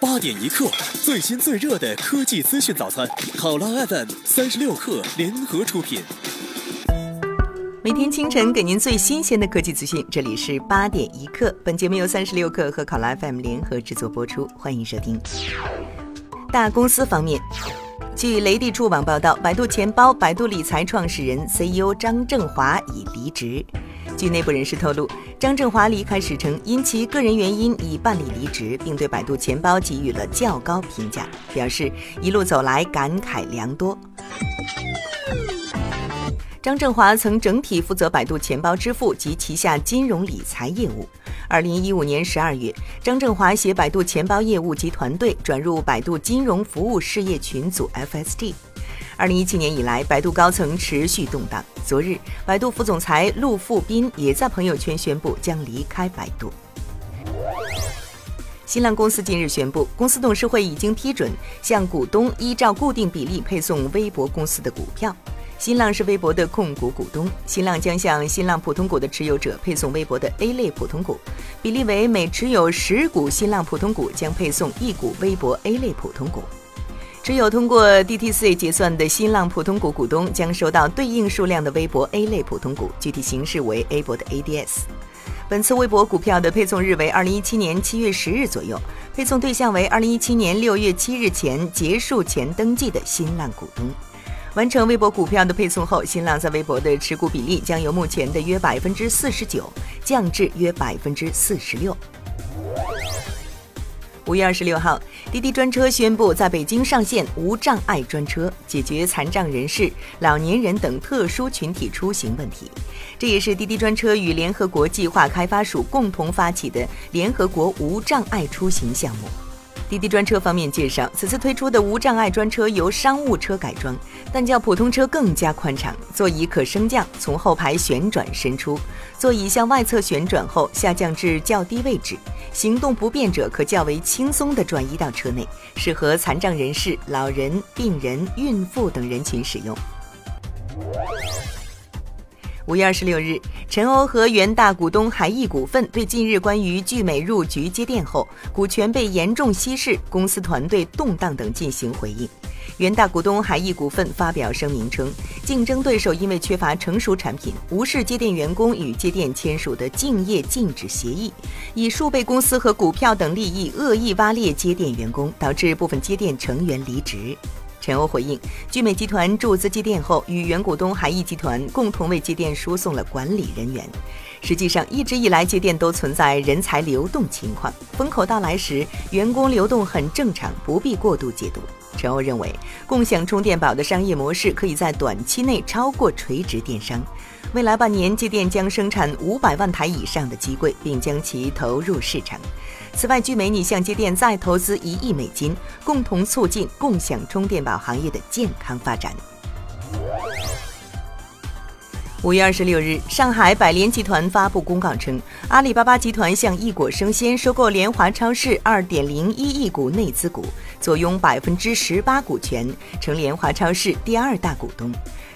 八点一刻，最新最热的科技资讯早餐，考拉 FM 三十六克联合出品。每天清晨给您最新鲜的科技资讯，这里是八点一刻。本节目由三十六克和考拉 FM 联合制作播出，欢迎收听。大公司方面，据雷地触网报道，百度钱包、百度理财创始人 CEO 张正华已离职。据内部人士透露，张振华离开时称，因其个人原因已办理离职，并对百度钱包给予了较高评价，表示一路走来感慨良多。张振华曾整体负责百度钱包支付及旗下金融理财业务。二零一五年十二月，张振华携百度钱包业务及团队转入百度金融服务事业群组 （FSD）。二零一七年以来，百度高层持续动荡。昨日，百度副总裁陆富斌也在朋友圈宣布将离开百度。新浪公司近日宣布，公司董事会已经批准向股东依照固定比例配送微博公司的股票。新浪是微博的控股股东，新浪将向新浪普通股的持有者配送微博的 A 类普通股，比例为每持有十股新浪普通股将配送一股微博 A 类普通股。持有通过 DTC 结算的新浪普通股股东将收到对应数量的微博 A 类普通股，具体形式为 A 博的 ADS。本次微博股票的配送日为二零一七年七月十日左右，配送对象为二零一七年六月七日前结束前登记的新浪股东。完成微博股票的配送后，新浪在微博的持股比例将由目前的约百分之四十九降至约百分之四十六。五月二十六号，滴滴专车宣布在北京上线无障碍专车，解决残障人士、老年人等特殊群体出行问题。这也是滴滴专车与联合国计划开发署共同发起的联合国无障碍出行项目。滴滴专车方面介绍，此次推出的无障碍专车由商务车改装，但较普通车更加宽敞，座椅可升降，从后排旋转伸出，座椅向外侧旋转后下降至较低位置，行动不便者可较为轻松地转移到车内，适合残障人士、老人、病人、孕妇等人群使用。五月二十六日，陈欧和原大股东海翼股份对近日关于聚美入局接电后股权被严重稀释、公司团队动荡等进行回应。原大股东海翼股份发表声明称，竞争对手因为缺乏成熟产品，无视接电员工与接电签署的竞业禁止协议，以数倍公司和股票等利益恶意挖裂接电员工，导致部分接电成员离职。陈欧回应，聚美集团注资机电后，与原股东海逸集团共同为机电输送了管理人员。实际上，一直以来机电都存在人才流动情况，风口到来时，员工流动很正常，不必过度解读。陈欧认为，共享充电宝的商业模式可以在短期内超过垂直电商。未来半年，机电将生产五百万台以上的机柜，并将其投入市场。此外，据美拟向机电再投资一亿美金，共同促进共享充电宝行业的健康发展。五月二十六日，上海百联集团发布公告称，阿里巴巴集团向易果生鲜收购联华超市二点零一亿股内资股，坐拥百分之十八股权，成联华超市第二大股东。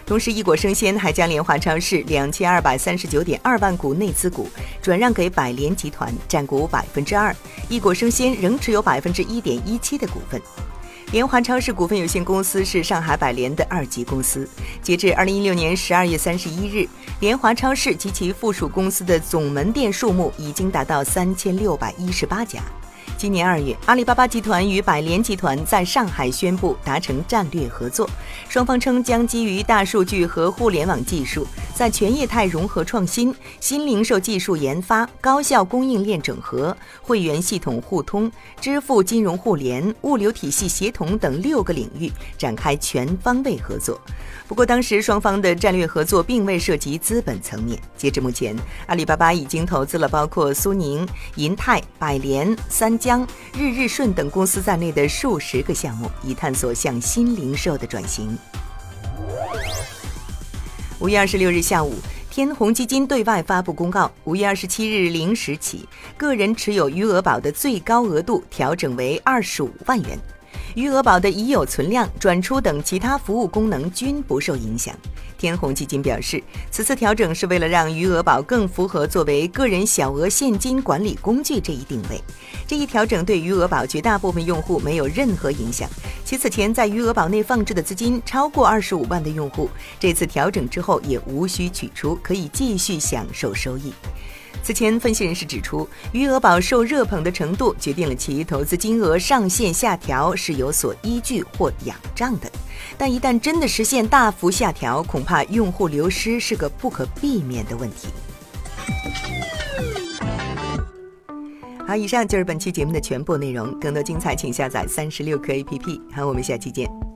同时，易果生鲜还将联华超市两千二百三十九点二万股内资股转让给百联集团，占股百分之二。易果生鲜仍持有百分之一点一七的股份。联华超市股份有限公司是上海百联的二级公司。截至二零一六年十二月三十一日，联华超市及其附属公司的总门店数目已经达到三千六百一十八家。今年二月，阿里巴巴集团与百联集团在上海宣布达成战略合作，双方称将基于大数据和互联网技术，在全业态融合创新、新零售技术研发、高效供应链整合、会员系统互通、支付金融互联、物流体系协同等六个领域展开全方位合作。不过，当时双方的战略合作并未涉及资本层面。截至目前，阿里巴巴已经投资了包括苏宁、银泰、百联、三家江。日日顺等公司在内的数十个项目，以探索向新零售的转型。五月二十六日下午，天弘基金对外发布公告：五月二十七日零时起，个人持有余额宝的最高额度调整为二十五万元。余额宝的已有存量、转出等其他服务功能均不受影响。天弘基金表示，此次调整是为了让余额宝更符合作为个人小额现金管理工具这一定位。这一调整对余额宝绝大部分用户没有任何影响。其此前在余额宝内放置的资金超过二十五万的用户，这次调整之后也无需取出，可以继续享受收益。此前，分析人士指出，余额宝受热捧的程度决定了其投资金额上限下调是有所依据或仰仗的。但一旦真的实现大幅下调，恐怕用户流失是个不可避免的问题。好，以上就是本期节目的全部内容。更多精彩，请下载三十六课 APP。好，我们下期见。